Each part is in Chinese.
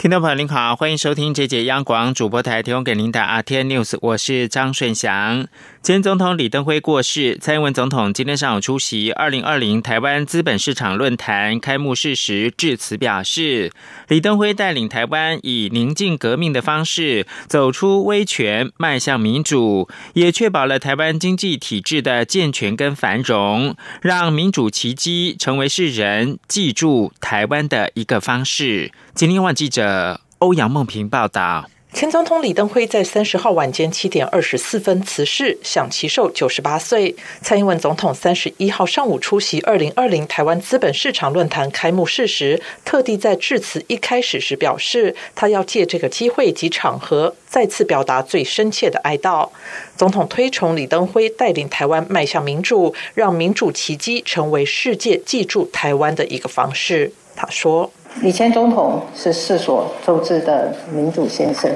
听众朋友您好，欢迎收听这节央广主播台提供给您的 RT News，我是张顺祥。前总统李登辉过世，蔡英文总统今天上午出席二零二零台湾资本市场论坛开幕式时致辞表示，李登辉带领台湾以宁静革命的方式走出威权，迈向民主，也确保了台湾经济体制的健全跟繁荣，让民主奇迹成为世人记住台湾的一个方式。今天晚记者欧阳梦平报道。前总统李登辉在三十号晚间七点二十四分辞世，享其寿九十八岁。蔡英文总统三十一号上午出席二零二零台湾资本市场论坛开幕式时，特地在致辞一开始时表示，他要借这个机会及场合，再次表达最深切的哀悼。总统推崇李登辉带领台湾迈向民主，让民主奇迹成为世界记住台湾的一个方式。他说。李前总统是世所周知的民主先生，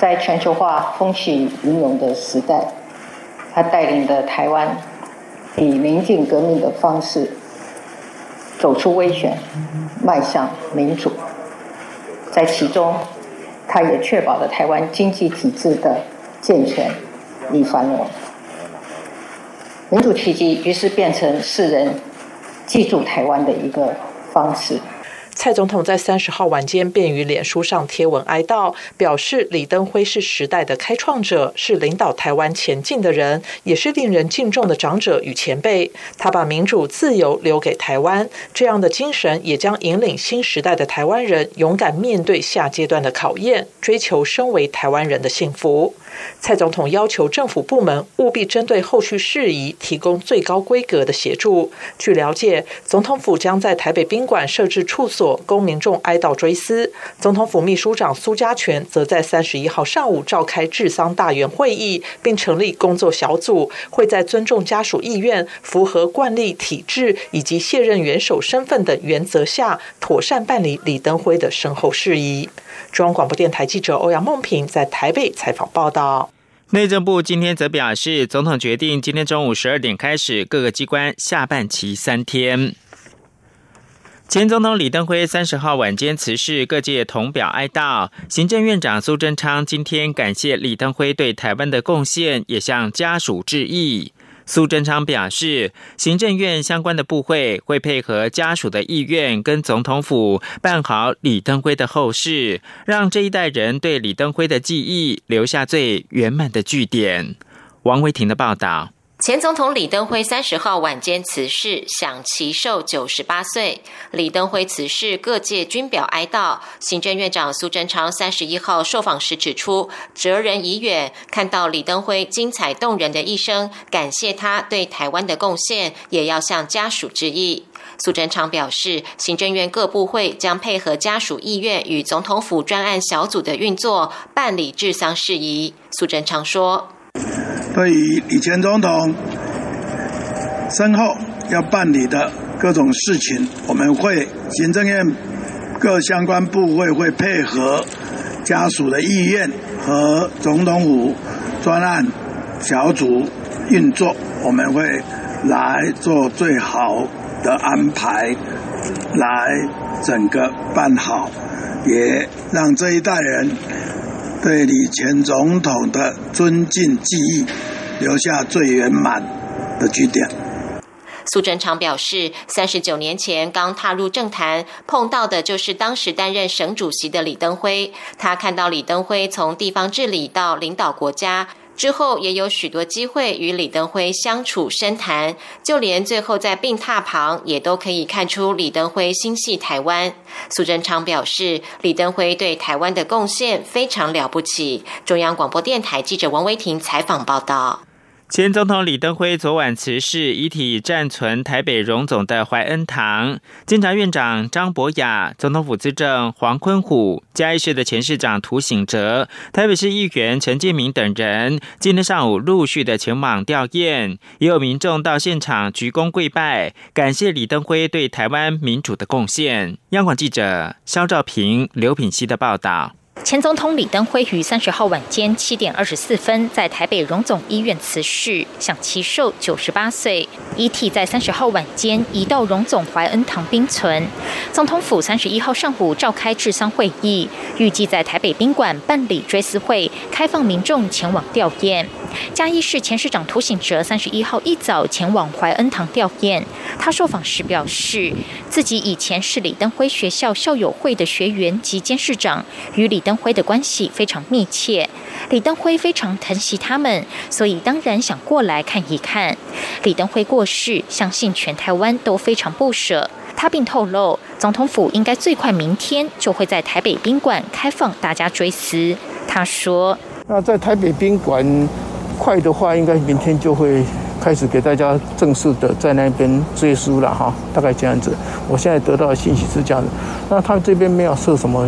在全球化风起云涌的时代，他带领的台湾以宁静革命的方式走出危权，迈向民主。在其中，他也确保了台湾经济体制的健全与繁荣。民主奇迹于是变成世人记住台湾的一个方式。蔡总统在三十号晚间便于脸书上贴文哀悼，表示李登辉是时代的开创者，是领导台湾前进的人，也是令人敬重的长者与前辈。他把民主自由留给台湾，这样的精神也将引领新时代的台湾人勇敢面对下阶段的考验，追求身为台湾人的幸福。蔡总统要求政府部门务必针对后续事宜提供最高规格的协助。据了解，总统府将在台北宾馆设置处所，供民众哀悼追思。总统府秘书长苏家全则在三十一号上午召开治丧大员会议，并成立工作小组，会在尊重家属意愿、符合惯例体制以及卸任元首身份的原则下，妥善办理李登辉的身后事宜。中央广播电台记者欧阳梦平在台北采访报道。内政部今天则表示，总统决定今天中午十二点开始，各个机关下半旗三天。前总统李登辉三十号晚间辞世，各界同表哀悼。行政院长苏贞昌今天感谢李登辉对台湾的贡献，也向家属致意。苏贞昌表示，行政院相关的部会会配合家属的意愿，跟总统府办好李登辉的后事，让这一代人对李登辉的记忆留下最圆满的句点。王维婷的报道。前总统李登辉三十号晚间辞世，享其寿九十八岁。李登辉辞世，各界均表哀悼。行政院长苏贞昌三十一号受访时指出，哲人已远，看到李登辉精彩动人的一生，感谢他对台湾的贡献，也要向家属致意。苏贞昌表示，行政院各部会将配合家属意愿与总统府专案小组的运作，办理治丧事宜。苏贞昌说。对于李前总统身后要办理的各种事情，我们会行政院各相关部会会配合家属的意愿和总统府专案小组运作，我们会来做最好的安排，来整个办好，也让这一代人。对李前总统的尊敬记忆，留下最圆满的句点。苏贞昌表示，三十九年前刚踏入政坛，碰到的就是当时担任省主席的李登辉。他看到李登辉从地方治理到领导国家。之后也有许多机会与李登辉相处深谈，就连最后在病榻旁也都可以看出李登辉心系台湾。苏贞昌表示，李登辉对台湾的贡献非常了不起。中央广播电台记者王维婷采访报道。前总统李登辉昨晚辞世，遗体暂存台北荣总的怀恩堂。监察院长张博雅、总统府资政黄坤虎、嘉义市的前市长涂醒哲、台北市议员陈建明等人，今天上午陆续的前往吊唁，也有民众到现场鞠躬跪拜，感谢李登辉对台湾民主的贡献。央广记者肖兆平、刘品熙的报道。前总统李登辉于三十号晚间七点二十四分在台北荣总医院辞世，享其寿九十八岁。遗体在三十号晚间移到荣总怀恩堂冰存。总统府三十一号上午召开治丧会议，预计在台北宾馆办理追思会，开放民众前往吊唁。嘉义市前市长涂醒哲三十一号一早前往怀恩堂吊唁。他受访时表示，自己以前是李登辉学校校友会的学员及监事长，与李登登辉的关系非常密切。李登辉非常疼惜他们，所以当然想过来看一看。李登辉过世，相信全台湾都非常不舍。他并透露，总统府应该最快明天就会在台北宾馆开放大家追思。他说：“那在台北宾馆。”快的话，应该明天就会开始给大家正式的在那边追书了哈，大概这样子。我现在得到的信息是这样子，那他这边没有设什么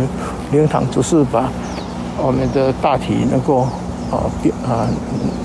灵堂，只是把我们的大体能够啊啊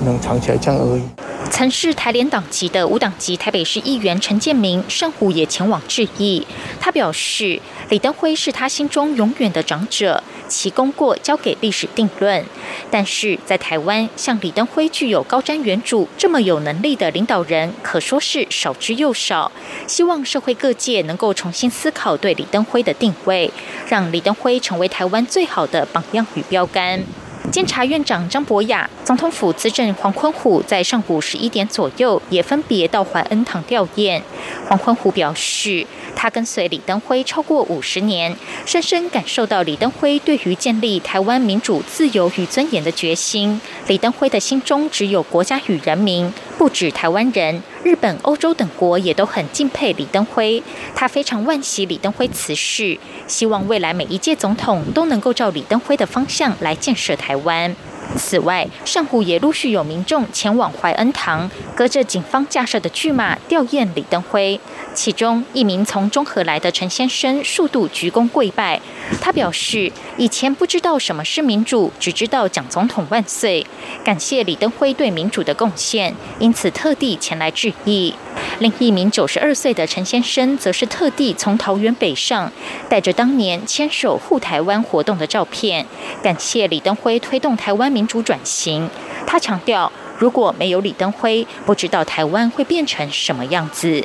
能藏起来这样而已。曾是台联党籍的无党籍台北市议员陈建明上午也前往致意，他表示李登辉是他心中永远的长者。其功过交给历史定论，但是在台湾，像李登辉具有高瞻远瞩这么有能力的领导人，可说是少之又少。希望社会各界能够重新思考对李登辉的定位，让李登辉成为台湾最好的榜样与标杆。监察院长张博雅、总统府资政黄坤虎在上午十一点左右也分别到怀恩堂吊唁。黄坤虎表示。他跟随李登辉超过五十年，深深感受到李登辉对于建立台湾民主、自由与尊严的决心。李登辉的心中只有国家与人民，不止台湾人，日本、欧洲等国也都很敬佩李登辉。他非常惋惜李登辉辞世，希望未来每一届总统都能够照李登辉的方向来建设台湾。此外，上午也陆续有民众前往怀恩堂，隔着警方架设的巨马吊唁李登辉。其中一名从中和来的陈先生数度鞠躬跪拜，他表示以前不知道什么是民主，只知道蒋总统万岁，感谢李登辉对民主的贡献，因此特地前来致意。另一名九十二岁的陈先生则是特地从桃园北上，带着当年牵手护台湾活动的照片，感谢李登辉推动台湾民主转型。他强调，如果没有李登辉，不知道台湾会变成什么样子。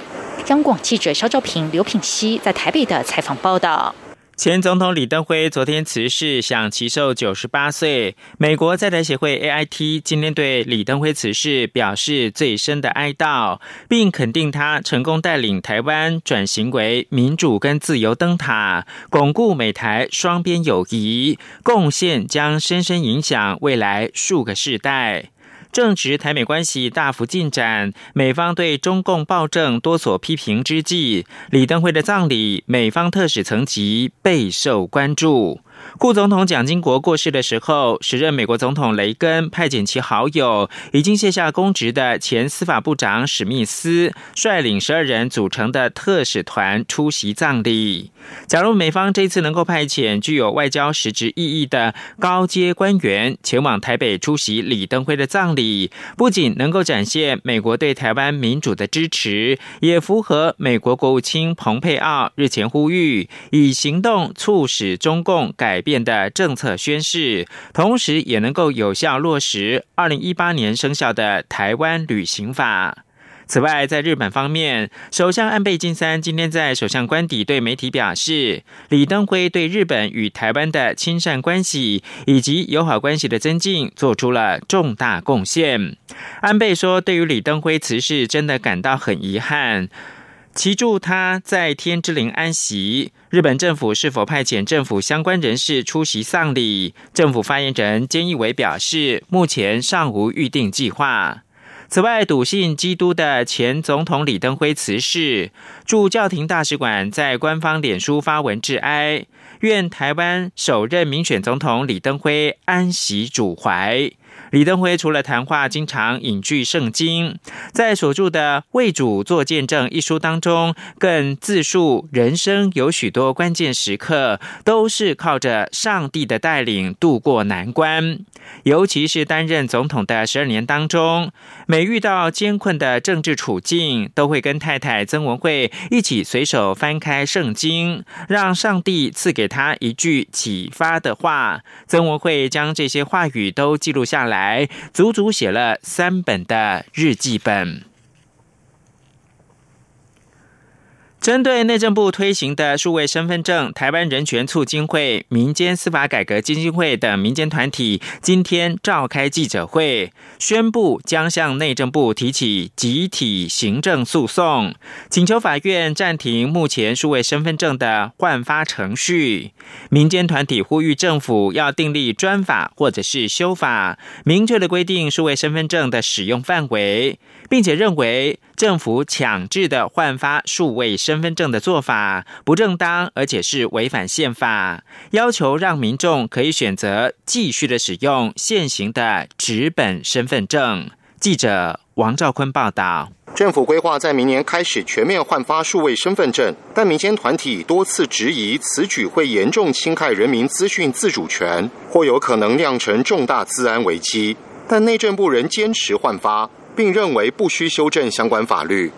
央广记者肖兆平、刘品熙在台北的采访报道。前总统李登辉昨天辞世，享其寿九十八岁。美国在台协会 AIT 今天对李登辉辞世表示最深的哀悼，并肯定他成功带领台湾转型为民主跟自由灯塔，巩固美台双边友谊，贡献将深深影响未来数个世代。正值台美关系大幅进展，美方对中共暴政多所批评之际，李登辉的葬礼，美方特使层级备受关注。副总统蒋经国过世的时候，时任美国总统雷根派遣其好友、已经卸下公职的前司法部长史密斯，率领十二人组成的特使团出席葬礼。假如美方这次能够派遣具有外交实质意义的高阶官员前往台北出席李登辉的葬礼，不仅能够展现美国对台湾民主的支持，也符合美国国务卿蓬佩奥日前呼吁，以行动促使中共改改变。的政策宣示，同时也能够有效落实二零一八年生效的台湾旅行法。此外，在日本方面，首相安倍晋三今天在首相官邸对媒体表示，李登辉对日本与台湾的亲善关系以及友好关系的增进做出了重大贡献。安倍说，对于李登辉辞世，真的感到很遗憾。祈祝他在天之灵安息。日本政府是否派遣政府相关人士出席丧礼？政府发言人菅义伟表示，目前尚无预定计划。此外，笃信基督的前总统李登辉辞世，驻教廷大使馆在官方脸书发文致哀，愿台湾首任民选总统李登辉安息主怀。李登辉除了谈话经常引据圣经，在所著的《为主做见证》一书当中，更自述人生有许多关键时刻都是靠着上帝的带领度过难关，尤其是担任总统的十二年当中，每遇到艰困的政治处境，都会跟太太曾文慧一起随手翻开圣经，让上帝赐给他一句启发的话。曾文慧将这些话语都记录下来，足足写了三本的日记本。针对内政部推行的数位身份证，台湾人权促进会、民间司法改革基金会等民间团体今天召开记者会，宣布将向内政部提起集体行政诉讼，请求法院暂停目前数位身份证的换发程序。民间团体呼吁政府要订立专法或者是修法，明确的规定数位身份证的使用范围，并且认为。政府强制的换发数位身身份证的做法不正当，而且是违反宪法。要求让民众可以选择继续的使用现行的纸本身份证。记者王兆坤报道。政府规划在明年开始全面换发数位身份证，但民间团体多次质疑此举会严重侵害人民资讯自主权，或有可能酿成重大治安危机。但内政部仍坚持换发。并认为不需修正相关法律。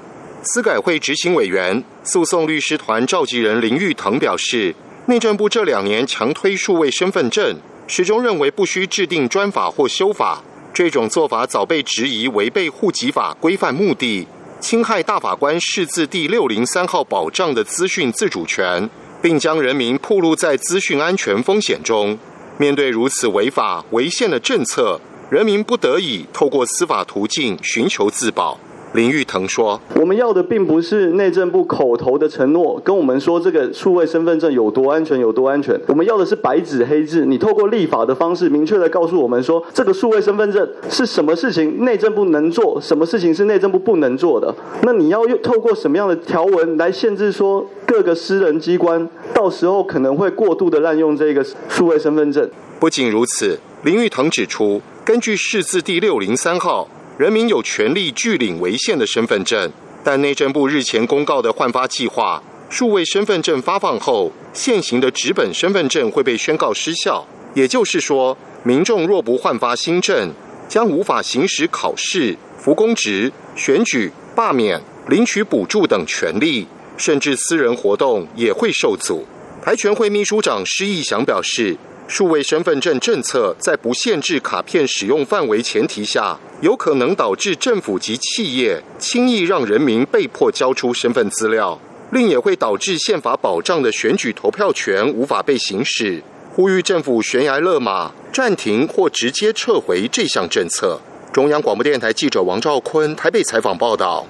司改会执行委员、诉讼律师团召集人林玉腾表示，内政部这两年强推数位身份证，始终认为不需制定专法或修法。这种做法早被质疑违背户籍法规范目的，侵害大法官释字第六零三号保障的资讯自主权，并将人民暴露在资讯安全风险中。面对如此违法违宪的政策。人民不得已透过司法途径寻求自保。林玉腾说：“我们要的并不是内政部口头的承诺，跟我们说这个数位身份证有多安全有多安全。我们要的是白纸黑字，你透过立法的方式，明确的告诉我们说，这个数位身份证是什么事情内政部能做，什么事情是内政部不能做的。那你要用透过什么样的条文来限制说各个私人机关到时候可能会过度的滥用这个数位身份证？不仅如此，林玉腾指出。”根据释字第六零三号，人民有权利拒领违宪的身份证，但内政部日前公告的换发计划，数位身份证发放后，现行的纸本身份证会被宣告失效。也就是说，民众若不换发新证，将无法行使考试、服公职、选举、罢免、领取补助等权利，甚至私人活动也会受阻。台全会秘书长施义祥表示。数位身份证政策在不限制卡片使用范围前提下，有可能导致政府及企业轻易让人民被迫交出身份资料，另也会导致宪法保障的选举投票权无法被行使。呼吁政府悬崖勒马，暂停或直接撤回这项政策。中央广播电台记者王兆坤台北采访报道。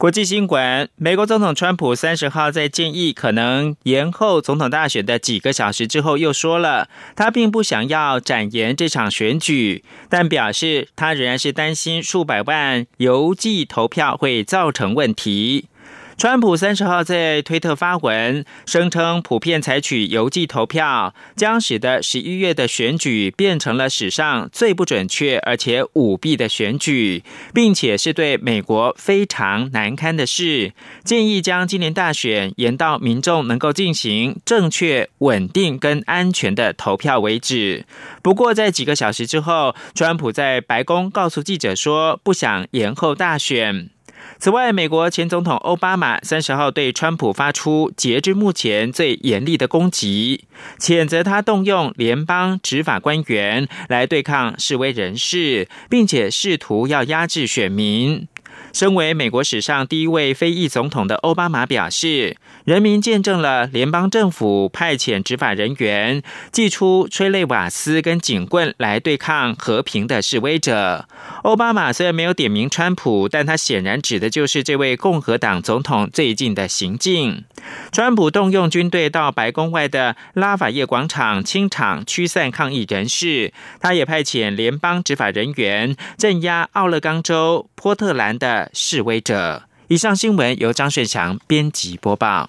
国际新闻：美国总统川普三十号在建议可能延后总统大选的几个小时之后，又说了他并不想要展延这场选举，但表示他仍然是担心数百万邮寄投票会造成问题。川普三十号在推特发文，声称普遍采取邮寄投票，将使得十一月的选举变成了史上最不准确而且舞弊的选举，并且是对美国非常难堪的事。建议将今年大选延到民众能够进行正确、稳定跟安全的投票为止。不过，在几个小时之后，川普在白宫告诉记者说，不想延后大选。此外，美国前总统奥巴马三十号对川普发出截至目前最严厉的攻击，谴责他动用联邦执法官员来对抗示威人士，并且试图要压制选民。身为美国史上第一位非裔总统的奥巴马表示，人民见证了联邦政府派遣执法人员祭出催泪瓦斯跟警棍来对抗和平的示威者。奥巴马虽然没有点名川普，但他显然指的就是这位共和党总统最近的行径。川普动用军队到白宫外的拉法叶广场清场驱散抗议人士，他也派遣联邦执法人员镇压奥勒冈州波特兰的示威者。以上新闻由张顺强编辑播报。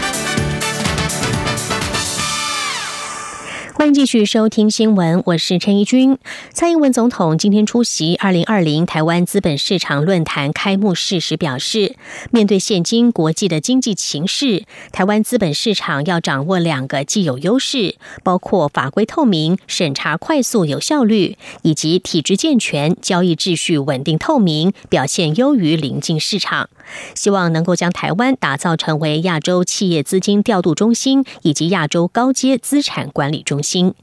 欢迎继续收听新闻，我是陈怡君。蔡英文总统今天出席二零二零台湾资本市场论坛开幕式时表示，面对现今国际的经济形势，台湾资本市场要掌握两个既有优势，包括法规透明、审查快速有效率，以及体制健全、交易秩序稳定透明，表现优于邻近市场。希望能够将台湾打造成为亚洲企业资金调度中心以及亚洲高阶资产管理中心。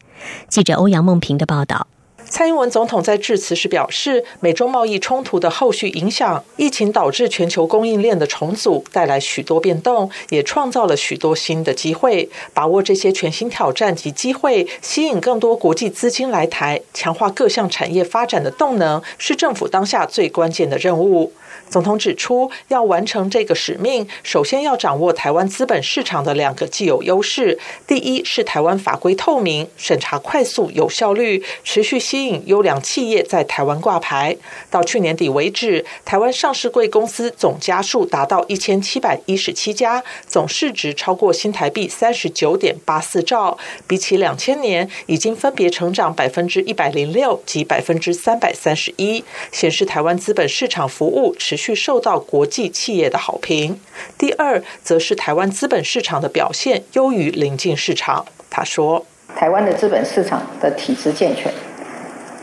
记者欧阳梦平的报道。蔡英文总统在致辞时表示，美中贸易冲突的后续影响，疫情导致全球供应链的重组，带来许多变动，也创造了许多新的机会。把握这些全新挑战及机会，吸引更多国际资金来台，强化各项产业发展的动能，是政府当下最关键的任务。总统指出，要完成这个使命，首先要掌握台湾资本市场的两个既有优势。第一是台湾法规透明、审查快速、有效率，持续吸引优良企业在台湾挂牌。到去年底为止，台湾上市贵公司总家数达到一千七百一十七家，总市值超过新台币三十九点八四兆，比起两千年，已经分别成长百分之一百零六及百分之三百三十一，显示台湾资本市场服务持。续受到国际企业的好评。第二，则是台湾资本市场的表现优于邻近市场。他说：“台湾的资本市场的体制健全，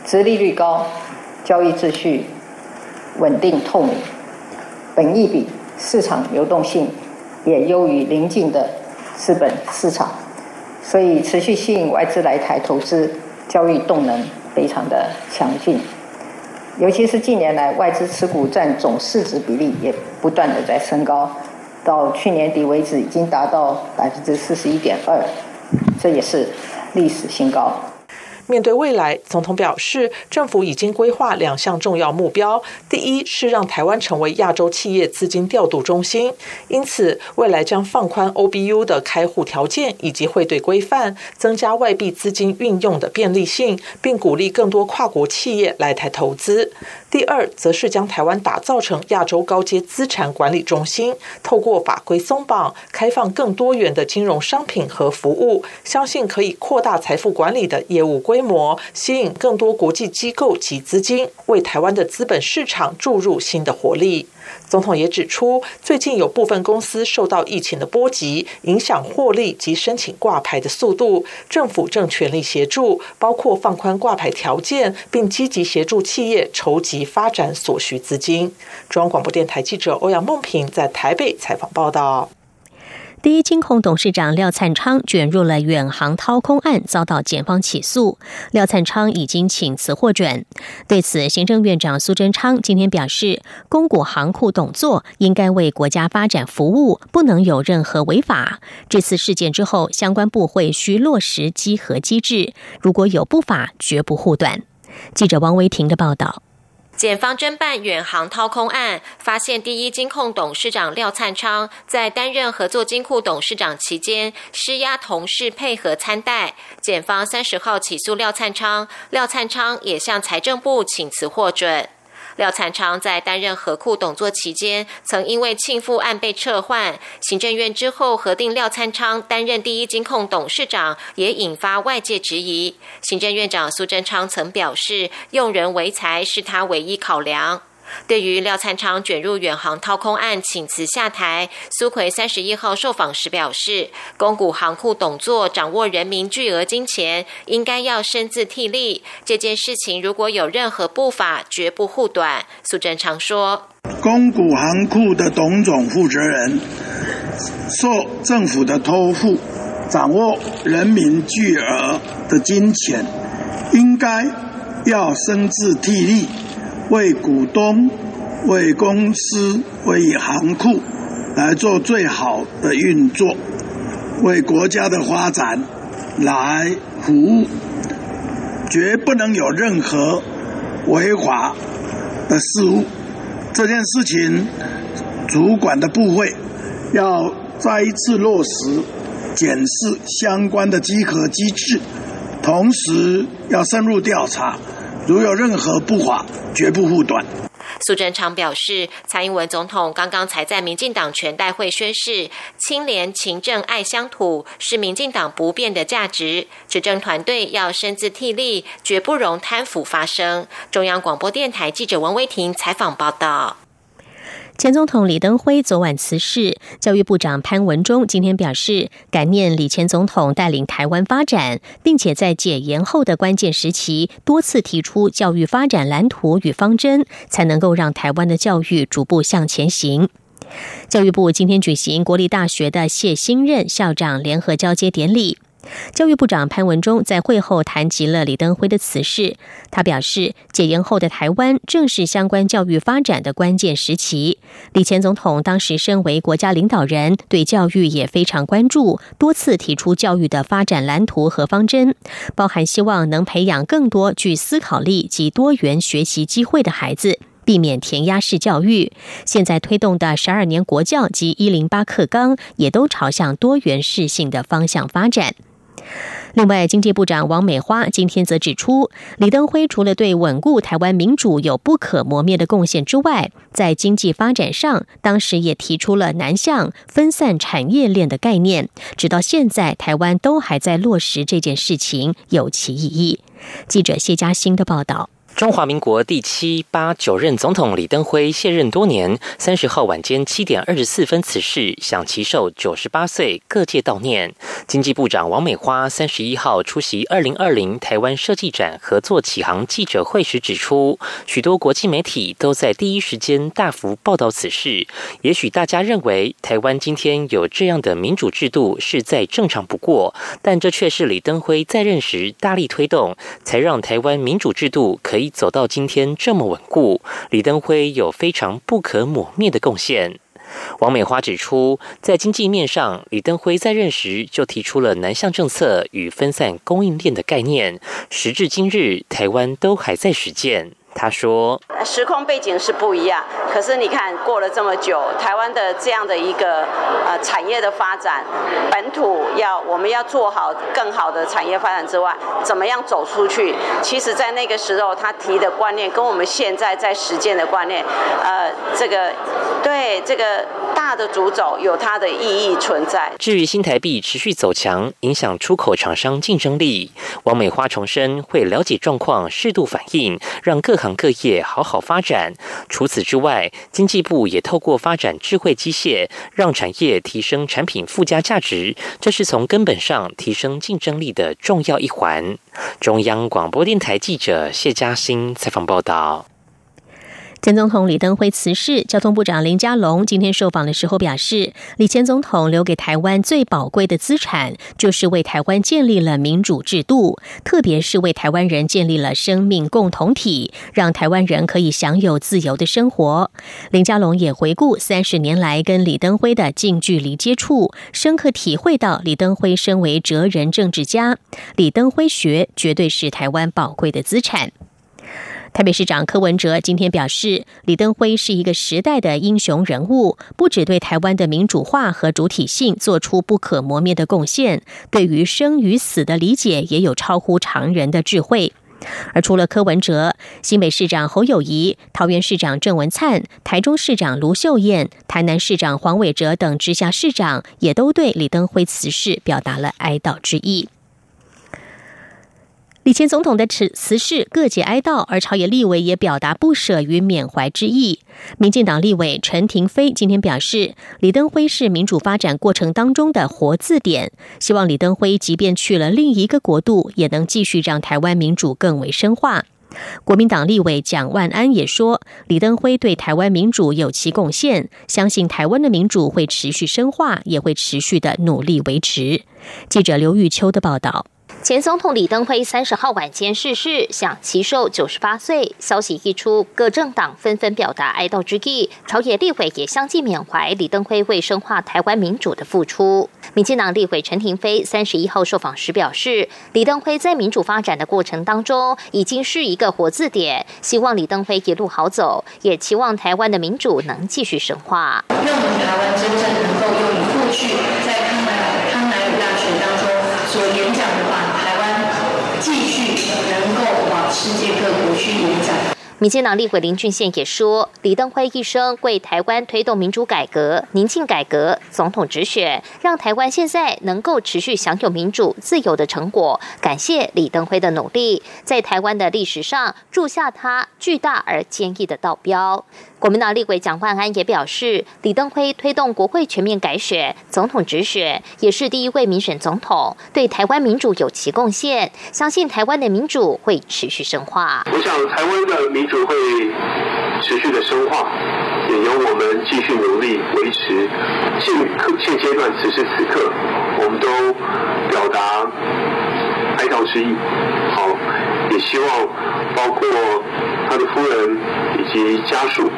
殖利率高，交易秩序稳定透明，本益比、市场流动性也优于邻近的资本市场，所以持续吸引外资来台投资，交易动能非常的强劲。”尤其是近年来，外资持股占总市值比例也不断的在升高，到去年底为止已经达到百分之四十一点二，这也是历史新高。面对未来，总统表示，政府已经规划两项重要目标。第一是让台湾成为亚洲企业资金调度中心，因此未来将放宽 OBU 的开户条件以及汇兑规范，增加外币资金运用的便利性，并鼓励更多跨国企业来台投资。第二，则是将台湾打造成亚洲高阶资产管理中心，透过法规松绑，开放更多元的金融商品和服务，相信可以扩大财富管理的业务规规模，吸引更多国际机构及资金，为台湾的资本市场注入新的活力。总统也指出，最近有部分公司受到疫情的波及，影响获利及申请挂牌的速度。政府正全力协助，包括放宽挂牌条件，并积极协助企业筹集发展所需资金。中央广播电台记者欧阳梦平在台北采访报道。第一金控董事长廖灿昌卷入了远航掏空案，遭到检方起诉。廖灿昌已经请辞获准。对此，行政院长苏贞昌今天表示，公股行库董座应该为国家发展服务，不能有任何违法。这次事件之后，相关部会需落实稽核机制，如果有不法，绝不护短。记者王维婷的报道。检方侦办远航掏空案，发现第一金控董事长廖灿昌在担任合作金库董事长期间，施压同事配合参贷。检方三十号起诉廖灿昌，廖灿昌也向财政部请辞获准。廖灿昌在担任河库董座期间，曾因为庆父案被撤换。行政院之后核定廖灿昌担任第一金控董事长，也引发外界质疑。行政院长苏贞昌曾表示，用人为才是他唯一考量。对于廖灿昌卷入远航掏空案请辞下台，苏奎三十一号受访时表示，公股行库董座掌握人民巨额金钱，应该要深自替力。这件事情如果有任何不法，绝不护短。苏贞昌说，公股行库的董总负责人受政府的托付，掌握人民巨额的金钱，应该要深自替力，为股东、为公司、为行库来做最好的运作，为国家的发展来服务，绝不能有任何违法的事物。这件事情，主管的部会要再一次落实检视相关的稽核机制，同时要深入调查，如有任何不法，绝不护短。苏贞昌表示，蔡英文总统刚刚才在民进党全代会宣誓，清廉、勤政、爱乡土是民进党不变的价值。执政团队要身自替力，绝不容贪腐发生。中央广播电台记者王威婷采访报道。前总统李登辉昨晚辞世，教育部长潘文忠今天表示，感念李前总统带领台湾发展，并且在解严后的关键时期多次提出教育发展蓝图与方针，才能够让台湾的教育逐步向前行。教育部今天举行国立大学的谢新任校长联合交接典礼。教育部长潘文忠在会后谈及了李登辉的辞世。他表示，解严后的台湾正是相关教育发展的关键时期。李前总统当时身为国家领导人，对教育也非常关注，多次提出教育的发展蓝图和方针，包含希望能培养更多具思考力及多元学习机会的孩子，避免填鸭式教育。现在推动的十二年国教及一零八课纲，也都朝向多元适性的方向发展。另外，经济部长王美花今天则指出，李登辉除了对稳固台湾民主有不可磨灭的贡献之外，在经济发展上，当时也提出了南向分散产业链的概念，直到现在，台湾都还在落实这件事情，有其意义。记者谢嘉欣的报道。中华民国第七、八、九任总统李登辉卸任多年，三十号晚间七点二十四分辞世，享其寿九十八岁，各界悼念。经济部长王美花三十一号出席二零二零台湾设计展合作启航记者会时指出，许多国际媒体都在第一时间大幅报道此事。也许大家认为台湾今天有这样的民主制度是再正常不过，但这却是李登辉在任时大力推动，才让台湾民主制度可以。走到今天这么稳固，李登辉有非常不可抹灭的贡献。王美花指出，在经济面上，李登辉在任时就提出了南向政策与分散供应链的概念，时至今日，台湾都还在实践。他说：“时空背景是不一样，可是你看过了这么久，台湾的这样的一个呃产业的发展，本土要我们要做好更好的产业发展之外，怎么样走出去？其实，在那个时候他提的观念，跟我们现在在实践的观念，呃，这个对这个大的主轴有它的意义存在。至于新台币持续走强，影响出口厂商竞争力，王美花重申会了解状况，适度反应，让各行。”各业好好发展。除此之外，经济部也透过发展智慧机械，让产业提升产品附加价值，这是从根本上提升竞争力的重要一环。中央广播电台记者谢嘉欣采访报道。前总统李登辉辞世，交通部长林佳龙今天受访的时候表示，李前总统留给台湾最宝贵的资产，就是为台湾建立了民主制度，特别是为台湾人建立了生命共同体，让台湾人可以享有自由的生活。林佳龙也回顾三十年来跟李登辉的近距离接触，深刻体会到李登辉身为哲人政治家，李登辉学绝对是台湾宝贵的资产。台北市长柯文哲今天表示，李登辉是一个时代的英雄人物，不只对台湾的民主化和主体性做出不可磨灭的贡献，对于生与死的理解也有超乎常人的智慧。而除了柯文哲，新北市长侯友谊、桃园市长郑文灿、台中市长卢秀燕、台南市长黄伟哲等直辖市长，也都对李登辉辞世表达了哀悼之意。李前总统的辞辞世，各界哀悼，而朝野立委也表达不舍与缅怀之意。民进党立委陈廷飞今天表示，李登辉是民主发展过程当中的活字典，希望李登辉即便去了另一个国度，也能继续让台湾民主更为深化。国民党立委蒋万安也说，李登辉对台湾民主有其贡献，相信台湾的民主会持续深化，也会持续的努力维持。记者刘玉秋的报道。前总统李登辉三十号晚间逝世，享其寿九十八岁。消息一出，各政党纷纷表达哀悼之意，朝野立委也相继缅怀李登辉为深化台湾民主的付出。民进党立委陈廷飞三十一号受访时表示，李登辉在民主发展的过程当中，已经是一个活字典，希望李登辉一路好走，也期望台湾的民主能继续深化。让台湾真正能够用过去在世界各国去演讲。民进党立委林俊宪也说，李登辉一生为台湾推动民主改革、宁静改革、总统直选，让台湾现在能够持续享有民主自由的成果。感谢李登辉的努力，在台湾的历史上铸下他巨大而坚毅的道标。国民党立委蒋万安也表示，李登辉推动国会全面改选、总统直选，也是第一位民选总统，对台湾民主有其贡献。相信台湾的民主会持续深化。我想，台湾的民主会持续的深化，也由我们继续努力维持。现现阶段此时此刻，我们都表达哀悼之意。好，也希望包括他的夫人以及家属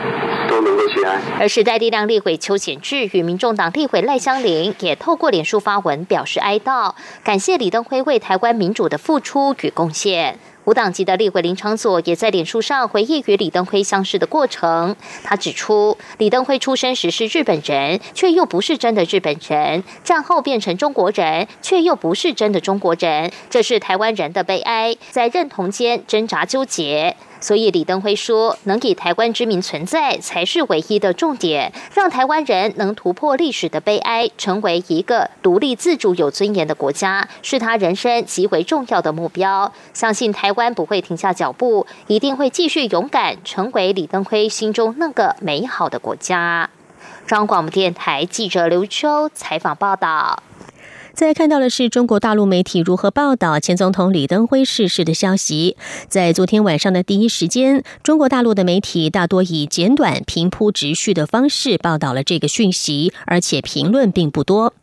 都能够节哀。而时代力量立委邱显志与民众党立委赖香林也透过脸书发文表示哀悼，感谢李登辉为台湾民主的付出与贡献。无党籍的立委林昌佐也在脸书上回忆与李登辉相识的过程。他指出，李登辉出生时是日本人，却又不是真的日本人；战后变成中国人，却又不是真的中国人。这是台湾人的悲哀，在认同间挣扎纠结。所以李登辉说，能以台湾之名存在才是唯一的重点，让台湾人能突破历史的悲哀，成为一个独立自主、有尊严的国家，是他人生极为重要的目标。相信台湾不会停下脚步，一定会继续勇敢，成为李登辉心中那个美好的国家。中央广播电台记者刘秋采访报道。再看到的是中国大陆媒体如何报道前总统李登辉逝世的消息。在昨天晚上的第一时间，中国大陆的媒体大多以简短、平铺直叙的方式报道了这个讯息，而且评论并不多。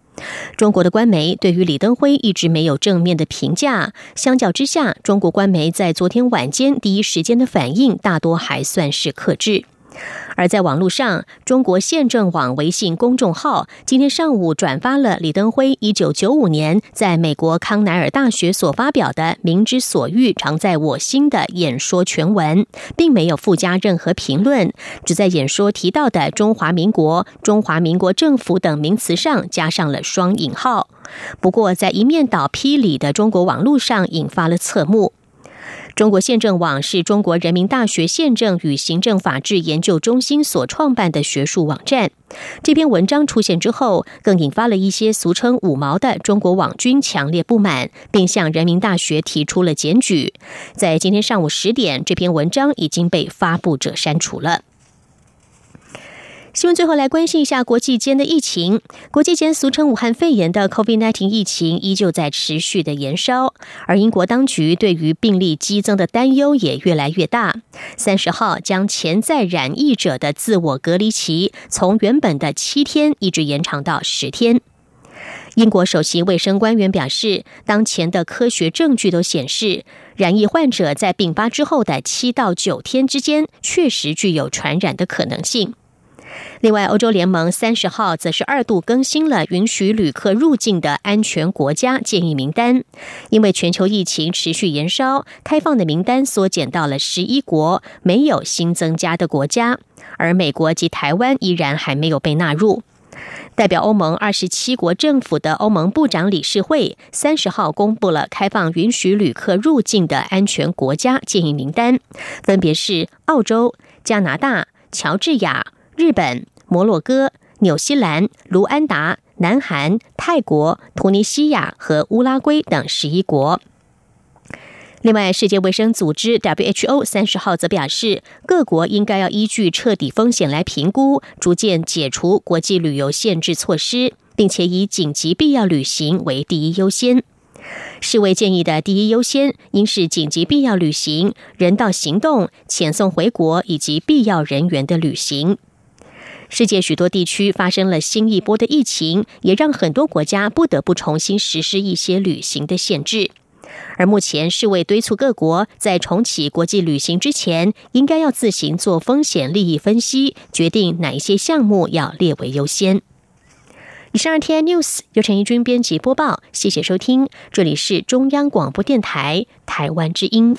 中国的官媒对于李登辉一直没有正面的评价，相较之下，中国官媒在昨天晚间第一时间的反应大多还算是克制。而在网络上，中国宪政网微信公众号今天上午转发了李登辉一九九五年在美国康奈尔大学所发表的《民之所欲，常在我心》的演说全文，并没有附加任何评论，只在演说提到的“中华民国”“中华民国政府”等名词上加上了双引号。不过，在一面倒批里的中国网络上引发了侧目。中国宪政网是中国人民大学宪政与行政法治研究中心所创办的学术网站。这篇文章出现之后，更引发了一些俗称“五毛”的中国网军强烈不满，并向人民大学提出了检举。在今天上午十点，这篇文章已经被发布者删除了。新闻最后来关心一下国际间的疫情。国际间俗称武汉肺炎的 COVID-19 疫情依旧在持续的延烧，而英国当局对于病例激增的担忧也越来越大。三十号将潜在染疫者的自我隔离期从原本的七天一直延长到十天。英国首席卫生官员表示，当前的科学证据都显示，染疫患者在病发之后的七到九天之间确实具有传染的可能性。另外，欧洲联盟三十号则是二度更新了允许旅客入境的安全国家建议名单，因为全球疫情持续延烧，开放的名单缩减到了十一国，没有新增加的国家，而美国及台湾依然还没有被纳入。代表欧盟二十七国政府的欧盟部长理事会三十号公布了开放允许旅客入境的安全国家建议名单，分别是澳洲、加拿大、乔治亚。日本、摩洛哥、纽西兰、卢安达、南韩、泰国、突尼西亚和乌拉圭等十一国。另外，世界卫生组织 （WHO） 三十号则表示，各国应该要依据彻底风险来评估，逐渐解除国际旅游限制措施，并且以紧急必要旅行为第一优先。世卫建议的第一优先应是紧急必要旅行、人道行动、遣送回国以及必要人员的旅行。世界许多地区发生了新一波的疫情，也让很多国家不得不重新实施一些旅行的限制。而目前，世卫敦促各国在重启国际旅行之前，应该要自行做风险利益分析，决定哪一些项目要列为优先。以上 T N News 由陈怡君编辑播报，谢谢收听，这里是中央广播电台台湾之音。